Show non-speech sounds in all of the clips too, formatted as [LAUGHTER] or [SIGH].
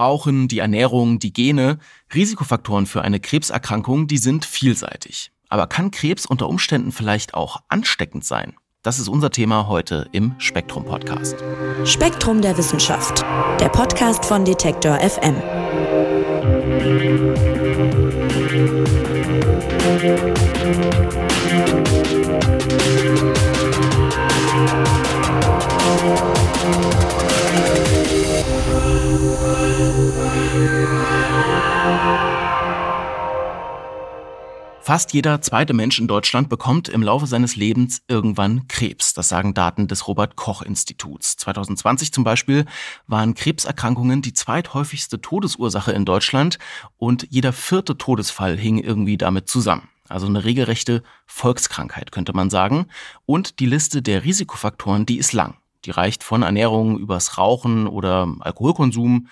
Rauchen, die Ernährung, die Gene, Risikofaktoren für eine Krebserkrankung, die sind vielseitig. Aber kann Krebs unter Umständen vielleicht auch ansteckend sein? Das ist unser Thema heute im Spektrum Podcast. Spektrum der Wissenschaft, der Podcast von Detektor FM. Fast jeder zweite Mensch in Deutschland bekommt im Laufe seines Lebens irgendwann Krebs. Das sagen Daten des Robert Koch Instituts. 2020 zum Beispiel waren Krebserkrankungen die zweithäufigste Todesursache in Deutschland und jeder vierte Todesfall hing irgendwie damit zusammen. Also eine regelrechte Volkskrankheit könnte man sagen. Und die Liste der Risikofaktoren, die ist lang. Die reicht von Ernährung übers Rauchen oder Alkoholkonsum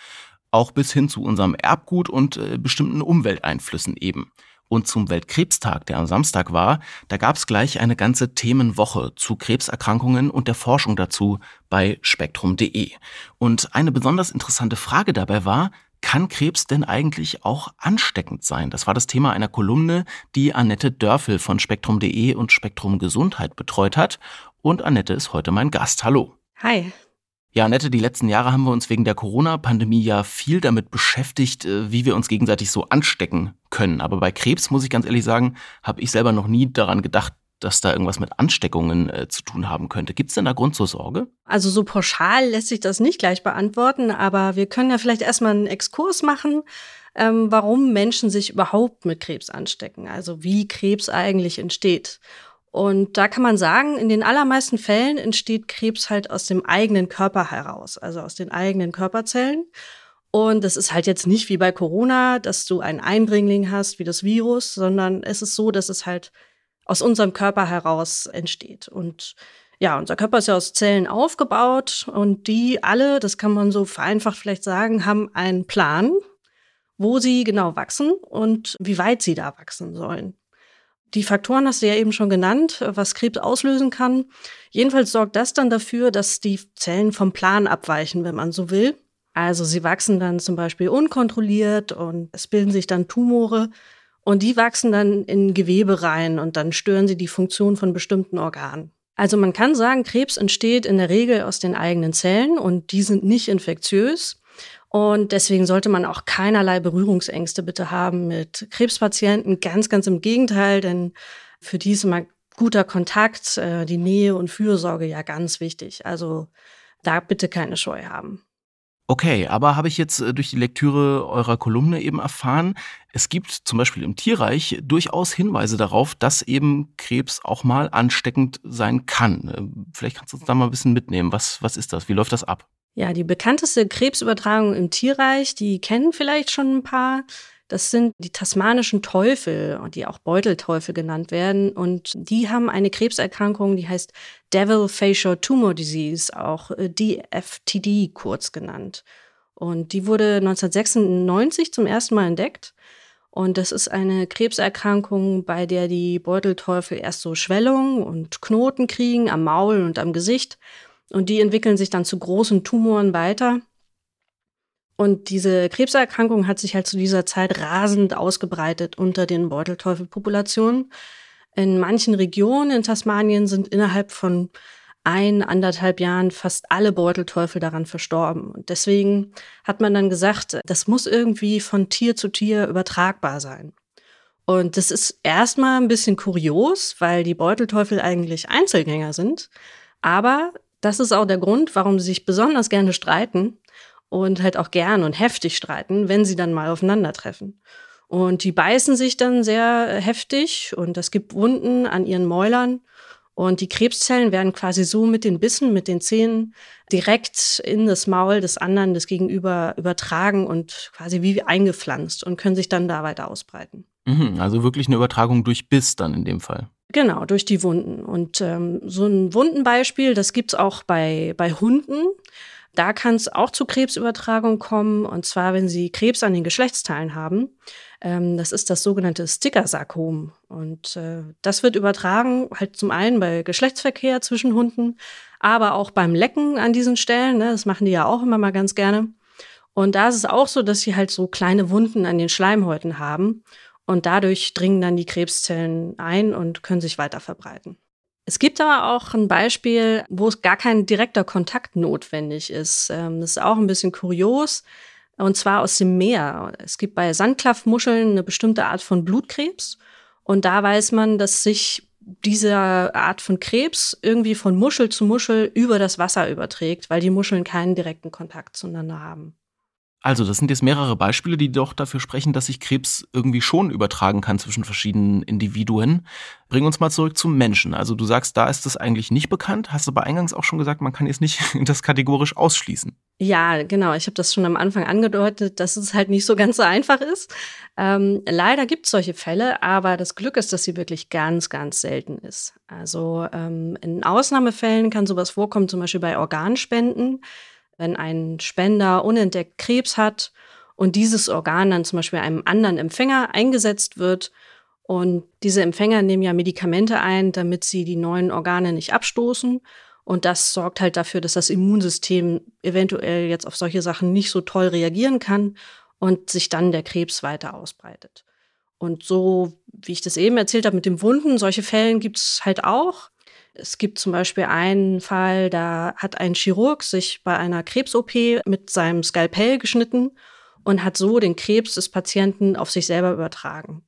auch bis hin zu unserem Erbgut und äh, bestimmten Umwelteinflüssen eben. Und zum Weltkrebstag, der am Samstag war, da gab es gleich eine ganze Themenwoche zu Krebserkrankungen und der Forschung dazu bei spektrum.de. Und eine besonders interessante Frage dabei war, kann Krebs denn eigentlich auch ansteckend sein? Das war das Thema einer Kolumne, die Annette Dörfel von spektrum.de und Spektrum Gesundheit betreut hat. Und Annette ist heute mein Gast. Hallo. Hi. Ja, Annette, die letzten Jahre haben wir uns wegen der Corona-Pandemie ja viel damit beschäftigt, äh, wie wir uns gegenseitig so anstecken können. Aber bei Krebs, muss ich ganz ehrlich sagen, habe ich selber noch nie daran gedacht, dass da irgendwas mit Ansteckungen äh, zu tun haben könnte. Gibt es denn da Grund zur Sorge? Also so pauschal lässt sich das nicht gleich beantworten, aber wir können ja vielleicht erstmal einen Exkurs machen, ähm, warum Menschen sich überhaupt mit Krebs anstecken, also wie Krebs eigentlich entsteht. Und da kann man sagen, in den allermeisten Fällen entsteht Krebs halt aus dem eigenen Körper heraus, also aus den eigenen Körperzellen. Und das ist halt jetzt nicht wie bei Corona, dass du einen Eindringling hast wie das Virus, sondern es ist so, dass es halt aus unserem Körper heraus entsteht. Und ja, unser Körper ist ja aus Zellen aufgebaut und die alle, das kann man so vereinfacht vielleicht sagen, haben einen Plan, wo sie genau wachsen und wie weit sie da wachsen sollen. Die Faktoren hast du ja eben schon genannt, was Krebs auslösen kann. Jedenfalls sorgt das dann dafür, dass die Zellen vom Plan abweichen, wenn man so will. Also sie wachsen dann zum Beispiel unkontrolliert und es bilden sich dann Tumore und die wachsen dann in Gewebe rein und dann stören sie die Funktion von bestimmten Organen. Also man kann sagen, Krebs entsteht in der Regel aus den eigenen Zellen und die sind nicht infektiös. Und deswegen sollte man auch keinerlei Berührungsängste bitte haben mit Krebspatienten. Ganz, ganz im Gegenteil, denn für die ist immer guter Kontakt, äh, die Nähe und Fürsorge ja ganz wichtig. Also da bitte keine Scheu haben. Okay, aber habe ich jetzt äh, durch die Lektüre eurer Kolumne eben erfahren, es gibt zum Beispiel im Tierreich durchaus Hinweise darauf, dass eben Krebs auch mal ansteckend sein kann. Äh, vielleicht kannst du uns da mal ein bisschen mitnehmen. Was, was ist das? Wie läuft das ab? Ja, die bekannteste Krebsübertragung im Tierreich, die kennen vielleicht schon ein paar. Das sind die tasmanischen Teufel, die auch Beutelteufel genannt werden. Und die haben eine Krebserkrankung, die heißt Devil Facial Tumor Disease, auch äh, DFTD kurz genannt. Und die wurde 1996 zum ersten Mal entdeckt. Und das ist eine Krebserkrankung, bei der die Beutelteufel erst so Schwellungen und Knoten kriegen am Maul und am Gesicht und die entwickeln sich dann zu großen Tumoren weiter. Und diese Krebserkrankung hat sich halt zu dieser Zeit rasend ausgebreitet unter den Beutelteufelpopulationen. In manchen Regionen in Tasmanien sind innerhalb von ein, anderthalb Jahren fast alle Beutelteufel daran verstorben. Und deswegen hat man dann gesagt, das muss irgendwie von Tier zu Tier übertragbar sein. Und das ist erstmal ein bisschen kurios, weil die Beutelteufel eigentlich Einzelgänger sind. Aber das ist auch der Grund, warum sie sich besonders gerne streiten und halt auch gern und heftig streiten, wenn sie dann mal aufeinandertreffen. Und die beißen sich dann sehr heftig und es gibt Wunden an ihren Mäulern. Und die Krebszellen werden quasi so mit den Bissen, mit den Zähnen direkt in das Maul des anderen, des Gegenüber übertragen und quasi wie eingepflanzt und können sich dann da weiter ausbreiten. Mhm, also wirklich eine Übertragung durch Biss dann in dem Fall. Genau, durch die Wunden. Und ähm, so ein Wundenbeispiel, das gibt's auch bei, bei Hunden. Da kann es auch zu Krebsübertragung kommen, und zwar, wenn sie Krebs an den Geschlechtsteilen haben. Ähm, das ist das sogenannte Stickersarkom. Und äh, das wird übertragen, halt zum einen bei Geschlechtsverkehr zwischen Hunden, aber auch beim Lecken an diesen Stellen. Ne, das machen die ja auch immer mal ganz gerne. Und da ist es auch so, dass sie halt so kleine Wunden an den Schleimhäuten haben. Und dadurch dringen dann die Krebszellen ein und können sich weiter verbreiten. Es gibt aber auch ein Beispiel, wo es gar kein direkter Kontakt notwendig ist. Ähm, das ist auch ein bisschen kurios. Und zwar aus dem Meer. Es gibt bei Sandklaffmuscheln eine bestimmte Art von Blutkrebs. Und da weiß man, dass sich diese Art von Krebs irgendwie von Muschel zu Muschel über das Wasser überträgt, weil die Muscheln keinen direkten Kontakt zueinander haben. Also, das sind jetzt mehrere Beispiele, die doch dafür sprechen, dass sich Krebs irgendwie schon übertragen kann zwischen verschiedenen Individuen. Bring uns mal zurück zum Menschen. Also, du sagst, da ist das eigentlich nicht bekannt, hast aber eingangs auch schon gesagt, man kann jetzt nicht [LAUGHS] das kategorisch ausschließen. Ja, genau. Ich habe das schon am Anfang angedeutet, dass es halt nicht so ganz so einfach ist. Ähm, leider gibt es solche Fälle, aber das Glück ist, dass sie wirklich ganz, ganz selten ist. Also ähm, in Ausnahmefällen kann sowas vorkommen, zum Beispiel bei Organspenden wenn ein Spender unentdeckt Krebs hat und dieses Organ dann zum Beispiel einem anderen Empfänger eingesetzt wird. Und diese Empfänger nehmen ja Medikamente ein, damit sie die neuen Organe nicht abstoßen. Und das sorgt halt dafür, dass das Immunsystem eventuell jetzt auf solche Sachen nicht so toll reagieren kann und sich dann der Krebs weiter ausbreitet. Und so, wie ich das eben erzählt habe mit dem Wunden, solche Fällen gibt es halt auch. Es gibt zum Beispiel einen Fall, da hat ein Chirurg sich bei einer Krebs-OP mit seinem Skalpell geschnitten und hat so den Krebs des Patienten auf sich selber übertragen.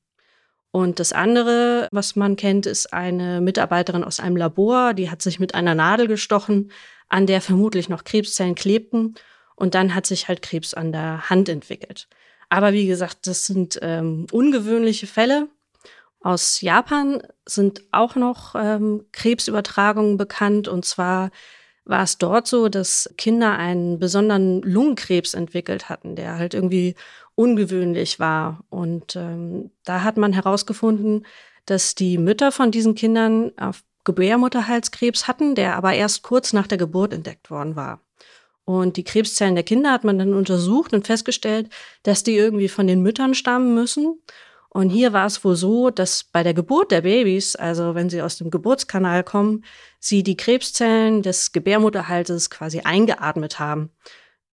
Und das andere, was man kennt, ist eine Mitarbeiterin aus einem Labor, die hat sich mit einer Nadel gestochen, an der vermutlich noch Krebszellen klebten. Und dann hat sich halt Krebs an der Hand entwickelt. Aber wie gesagt, das sind ähm, ungewöhnliche Fälle. Aus Japan sind auch noch ähm, Krebsübertragungen bekannt. Und zwar war es dort so, dass Kinder einen besonderen Lungenkrebs entwickelt hatten, der halt irgendwie ungewöhnlich war. Und ähm, da hat man herausgefunden, dass die Mütter von diesen Kindern auf Gebärmutterhalskrebs hatten, der aber erst kurz nach der Geburt entdeckt worden war. Und die Krebszellen der Kinder hat man dann untersucht und festgestellt, dass die irgendwie von den Müttern stammen müssen. Und hier war es wohl so, dass bei der Geburt der Babys, also wenn sie aus dem Geburtskanal kommen, sie die Krebszellen des Gebärmutterhalses quasi eingeatmet haben.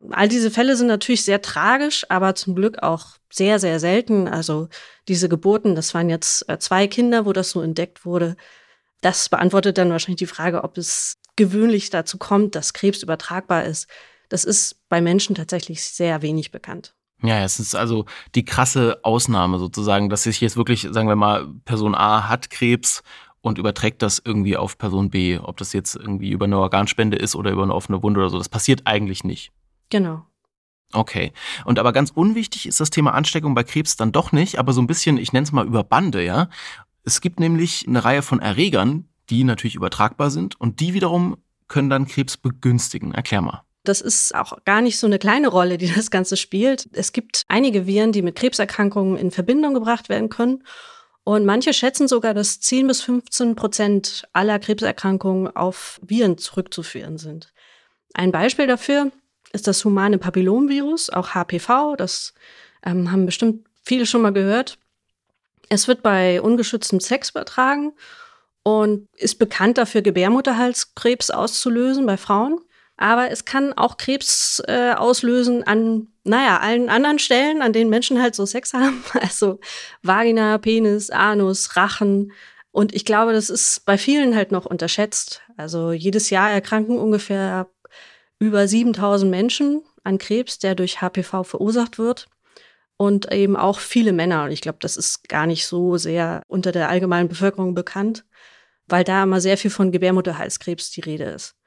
All diese Fälle sind natürlich sehr tragisch, aber zum Glück auch sehr, sehr selten. Also diese Geburten, das waren jetzt äh, zwei Kinder, wo das so entdeckt wurde. Das beantwortet dann wahrscheinlich die Frage, ob es gewöhnlich dazu kommt, dass Krebs übertragbar ist. Das ist bei Menschen tatsächlich sehr wenig bekannt. Ja, es ist also die krasse Ausnahme sozusagen, dass sich jetzt wirklich, sagen wir mal, Person A hat Krebs und überträgt das irgendwie auf Person B. Ob das jetzt irgendwie über eine Organspende ist oder über eine offene Wunde oder so, das passiert eigentlich nicht. Genau. Okay. Und aber ganz unwichtig ist das Thema Ansteckung bei Krebs dann doch nicht, aber so ein bisschen, ich nenne es mal über Bande, ja. Es gibt nämlich eine Reihe von Erregern, die natürlich übertragbar sind und die wiederum können dann Krebs begünstigen. Erklär mal. Das ist auch gar nicht so eine kleine Rolle, die [LAUGHS] das Ganze spielt. Es gibt einige Viren, die mit Krebserkrankungen in Verbindung gebracht werden können. Und manche schätzen sogar, dass 10 bis 15 Prozent aller Krebserkrankungen auf Viren zurückzuführen sind. Ein Beispiel dafür ist das humane Papillomvirus, auch HPV. Das ähm, haben bestimmt viele schon mal gehört. Es wird bei ungeschütztem Sex übertragen und ist bekannt dafür, Gebärmutterhalskrebs auszulösen bei Frauen. Aber es kann auch Krebs äh, auslösen an, naja, allen anderen Stellen, an denen Menschen halt so Sex haben. [LAUGHS] Also Vagina, Penis, Anus, Rachen. Und ich glaube, das ist bei vielen halt noch unterschätzt. Also jedes Jahr erkranken ungefähr über 7000 Menschen an Krebs, der durch HPV verursacht wird. Und eben auch viele Männer. Und ich glaube, das ist gar nicht so sehr unter der allgemeinen Bevölkerung bekannt, weil da immer sehr viel von Gebärmutterhalskrebs die Rede ist.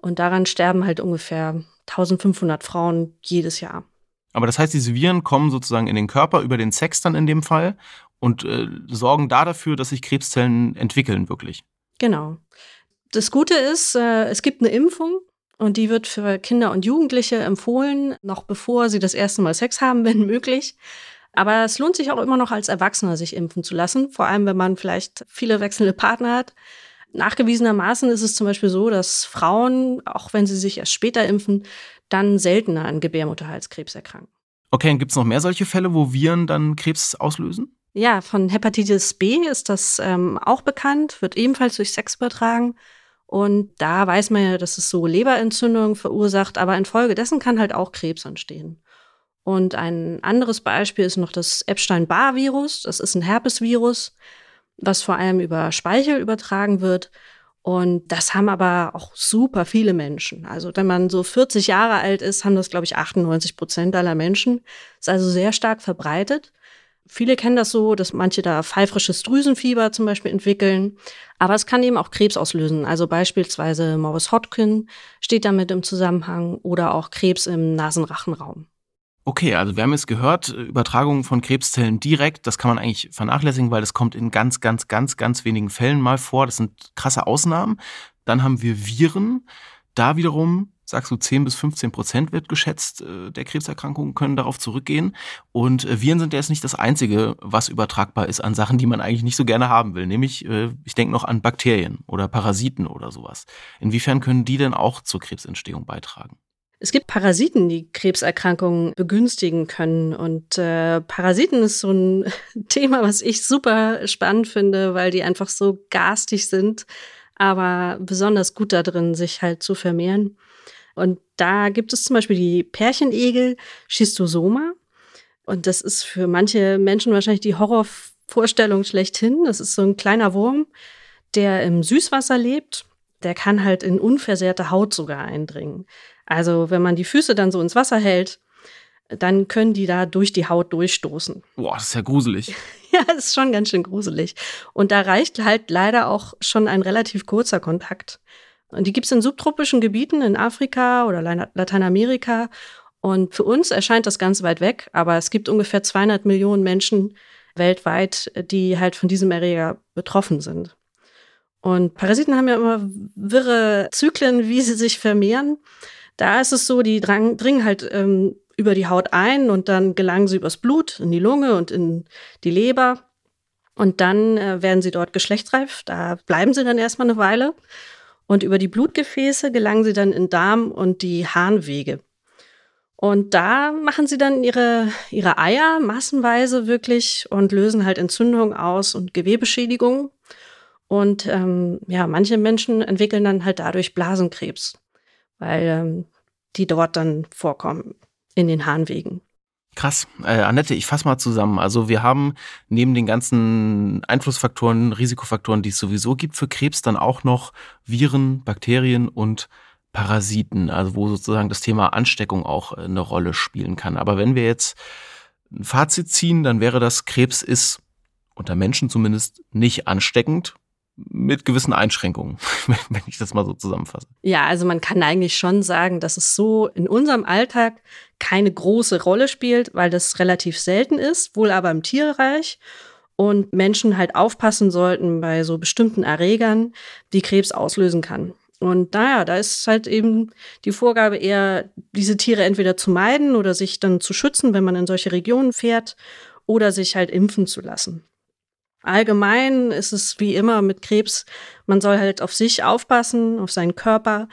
Und daran sterben halt ungefähr 1500 Frauen jedes Jahr. Aber das heißt, diese Viren kommen sozusagen in den Körper über den Sex dann in dem Fall und äh, sorgen da dafür, dass sich Krebszellen entwickeln, wirklich. Genau. Das Gute ist, äh, es gibt eine Impfung und die wird für Kinder und Jugendliche empfohlen, noch bevor sie das erste Mal Sex haben, [LAUGHS] wenn möglich. Aber es lohnt sich auch immer noch als Erwachsener, sich impfen zu lassen, vor allem wenn man vielleicht viele wechselnde Partner hat. Nachgewiesenermaßen ist es zum Beispiel so, dass Frauen, auch wenn sie sich erst später impfen, dann seltener an Gebärmutterhalskrebs erkranken. Okay, und gibt es noch mehr solche Fälle, wo Viren dann Krebs auslösen? Ja, von Hepatitis B ist das ähm, auch bekannt, wird ebenfalls durch Sex übertragen. Und da weiß man ja, dass es so Leberentzündungen verursacht, aber infolgedessen kann halt auch Krebs entstehen. Und ein anderes Beispiel ist noch das Epstein-Barr-Virus. Das ist ein Herpesvirus, was vor allem über Speichel übertragen wird. Und das haben aber auch super viele Menschen. Also wenn man so 40 Jahre alt ist, haben das, glaube ich, 98 Prozent aller Menschen. Ist also sehr stark verbreitet. Viele kennen das so, dass manche da pfeifrisches Drüsenfieber zum Beispiel entwickeln. Aber es kann eben auch Krebs auslösen. Also beispielsweise Morris Hodgkin steht damit im Zusammenhang oder auch Krebs im Nasenrachenraum. Okay, also wir haben jetzt gehört, Übertragungen von Krebszellen direkt, das kann man eigentlich vernachlässigen, weil das kommt in ganz, ganz, ganz, ganz wenigen Fällen mal vor. Das sind krasse Ausnahmen. Dann haben wir Viren. Da wiederum sagst du, 10 bis 15 Prozent wird geschätzt, äh, der Krebserkrankungen können darauf zurückgehen. Und äh, Viren sind jetzt nicht das Einzige, was übertragbar ist an Sachen, die man eigentlich nicht so gerne haben will. Nämlich, äh, ich denke noch an Bakterien oder Parasiten oder sowas. Inwiefern können die denn auch zur Krebsentstehung beitragen? Es gibt Parasiten, die Krebserkrankungen begünstigen können. Und äh, Parasiten ist so ein [LAUGHS] Thema, was ich super spannend finde, weil die einfach so garstig sind, aber besonders gut da drin, sich halt zu vermehren. Und da gibt es zum Beispiel die Pärchenegel Schistosoma. Und das ist für manche Menschen wahrscheinlich die Horrorvorstellung schlechthin. Das ist so ein kleiner Wurm, der im Süßwasser lebt. Der kann halt in unversehrte Haut sogar eindringen. Also wenn man die Füße dann so ins Wasser hält, dann können die da durch die Haut durchstoßen. Boah, das ist ja gruselig. [LAUGHS] ja, das ist schon ganz schön gruselig. Und da reicht halt leider auch schon ein relativ kurzer Kontakt. Und die gibt es in subtropischen Gebieten in Afrika oder Lateinamerika. Und für uns erscheint das ganz weit weg, aber es gibt ungefähr 200 Millionen Menschen weltweit, die halt von diesem Erreger betroffen sind. Und Parasiten haben ja immer wirre Zyklen, wie sie sich vermehren. Da ist es so, die drang, dringen halt ähm, über die Haut ein und dann gelangen sie übers Blut in die Lunge und in die Leber. Und dann äh, werden sie dort geschlechtsreif. Da bleiben sie dann erstmal eine Weile. Und über die Blutgefäße gelangen sie dann in Darm und die Harnwege. Und da machen sie dann ihre, ihre Eier massenweise wirklich und lösen halt Entzündungen aus und Gewebeschädigungen. Und ähm, ja, manche Menschen entwickeln dann halt dadurch Blasenkrebs, weil ähm, die dort dann vorkommen in den Harnwegen. Krass. Äh, Annette, ich fasse mal zusammen. Also wir haben neben den ganzen Einflussfaktoren, Risikofaktoren, die es sowieso gibt für Krebs, dann auch noch Viren, Bakterien und Parasiten, also wo sozusagen das Thema Ansteckung auch äh, eine Rolle spielen kann. Aber wenn wir jetzt ein Fazit ziehen, dann wäre das, Krebs ist unter Menschen zumindest nicht ansteckend, mit gewissen Einschränkungen, [LAUGHS] wenn ich das mal so zusammenfasse. Ja, also man kann eigentlich schon sagen, dass es so in unserem Alltag keine große Rolle spielt, weil das relativ selten ist, wohl aber im Tierreich und Menschen halt aufpassen sollten bei so bestimmten Erregern, die Krebs auslösen kann. Und naja, da ist halt eben die Vorgabe eher, diese Tiere entweder zu meiden oder sich dann zu schützen, wenn man in solche Regionen fährt, oder sich halt impfen zu lassen. Allgemein ist es wie immer mit Krebs, man soll halt auf sich aufpassen, auf seinen Körper,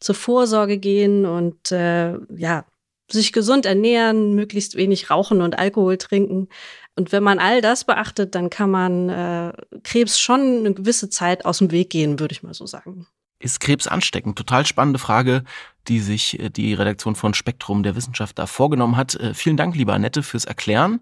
zur Vorsorge gehen und äh, ja, sich gesund ernähren, möglichst wenig rauchen und Alkohol trinken. Und wenn man all das beachtet, dann kann man äh, Krebs schon eine gewisse Zeit aus dem Weg gehen, würde ich mal so sagen. Ist Krebs ansteckend? Total spannende Frage, die sich äh, die Redaktion von Spektrum der Wissenschaft da vorgenommen hat. Äh, vielen Dank, lieber Annette, fürs Erklären.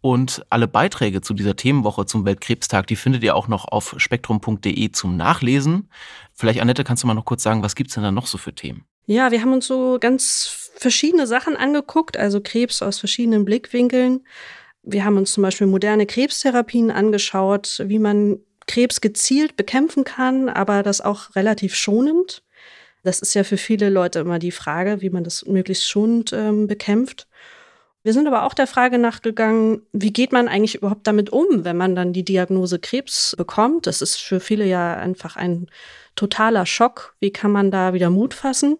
Und alle Beiträge zu dieser Themenwoche zum Weltkrebstag, die findet ihr auch noch auf spektrum.de zum Nachlesen. Vielleicht, Annette, kannst du mal noch kurz sagen, was gibt's denn da noch so für Themen? Ja, wir haben uns so ganz verschiedene Sachen angeguckt, also Krebs aus verschiedenen Blickwinkeln. Wir haben uns zum Beispiel moderne Krebstherapien angeschaut, wie man Krebs gezielt bekämpfen kann, aber das auch relativ schonend. Das ist ja für viele Leute immer die Frage, wie man das möglichst schonend ähm, bekämpft. Wir sind aber auch der Frage nachgegangen, wie geht man eigentlich überhaupt damit um, wenn man dann die Diagnose Krebs bekommt? Das ist für viele ja einfach ein totaler Schock. Wie kann man da wieder Mut fassen?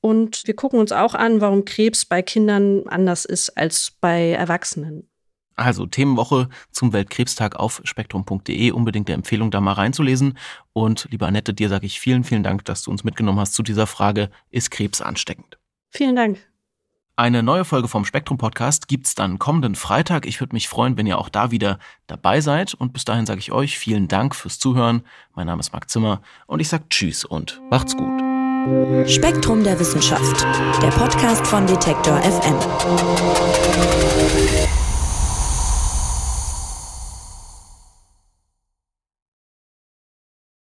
Und wir gucken uns auch an, warum Krebs bei Kindern anders ist als bei Erwachsenen. Also Themenwoche zum Weltkrebstag auf spektrum.de. Unbedingt der Empfehlung, da mal reinzulesen. Und liebe Annette, dir sage ich vielen, vielen Dank, dass du uns mitgenommen hast zu dieser Frage, ist Krebs ansteckend? Vielen Dank. Eine neue Folge vom Spektrum Podcast gibt's dann kommenden Freitag. Ich würde mich freuen, wenn ihr auch da wieder dabei seid. Und bis dahin sage ich euch vielen Dank fürs Zuhören. Mein Name ist Marc Zimmer und ich sage Tschüss und macht's gut. Spektrum der Wissenschaft, der Podcast von Detektor FM.